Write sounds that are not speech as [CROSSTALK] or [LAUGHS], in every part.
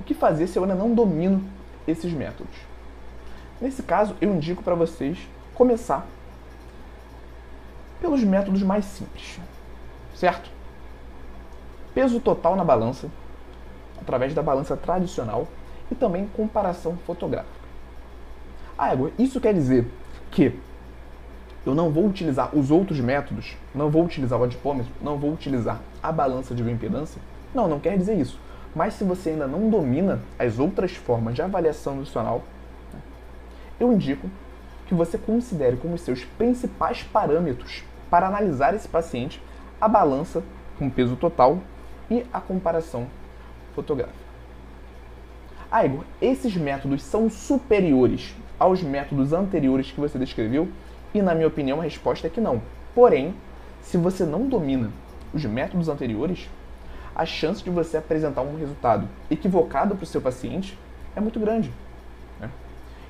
O que fazer se eu ainda não domino esses métodos? Nesse caso, eu indico para vocês começar pelos métodos mais simples, certo? Peso total na balança, através da balança tradicional e também comparação fotográfica. Ah, Igor, isso quer dizer que eu não vou utilizar os outros métodos, não vou utilizar o adipômetro, não vou utilizar a balança de bioimpedância? Não, não quer dizer isso. Mas se você ainda não domina as outras formas de avaliação nutricional, eu indico que você considere como seus principais parâmetros para analisar esse paciente a balança com peso total e a comparação fotográfica. Ah, Igor, esses métodos são superiores aos métodos anteriores que você descreveu? E na minha opinião a resposta é que não. Porém, se você não domina os métodos anteriores, a chance de você apresentar um resultado equivocado para o seu paciente é muito grande.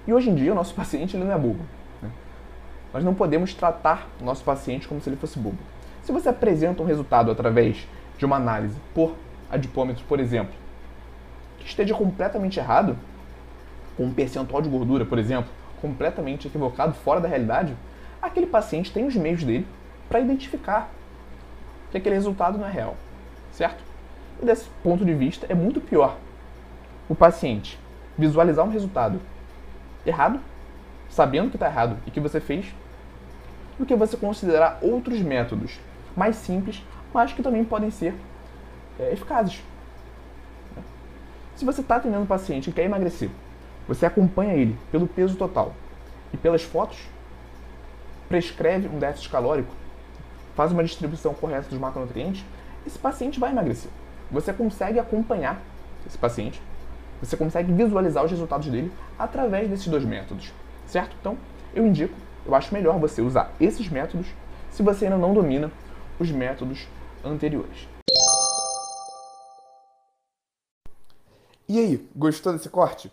E hoje em dia o nosso [LAUGHS] paciente ele não é bobo. Né? Nós não podemos tratar o nosso paciente como se ele fosse bobo. Se você apresenta um resultado através de uma análise por adipômetro, por exemplo, que esteja completamente errado, com um percentual de gordura, por exemplo, completamente equivocado, fora da realidade, aquele paciente tem os meios dele para identificar que aquele resultado não é real, certo? E desse ponto de vista, é muito pior o paciente visualizar um resultado errado, sabendo que está errado e que você fez, do que você considerar outros métodos mais simples, mas que também podem ser é, eficazes. Se você está atendendo um paciente e quer emagrecer, você acompanha ele pelo peso total e pelas fotos, prescreve um déficit calórico, faz uma distribuição correta dos macronutrientes, esse paciente vai emagrecer. Você consegue acompanhar esse paciente você consegue visualizar os resultados dele através desses dois métodos, certo? Então, eu indico, eu acho melhor você usar esses métodos se você ainda não domina os métodos anteriores. E aí, gostou desse corte?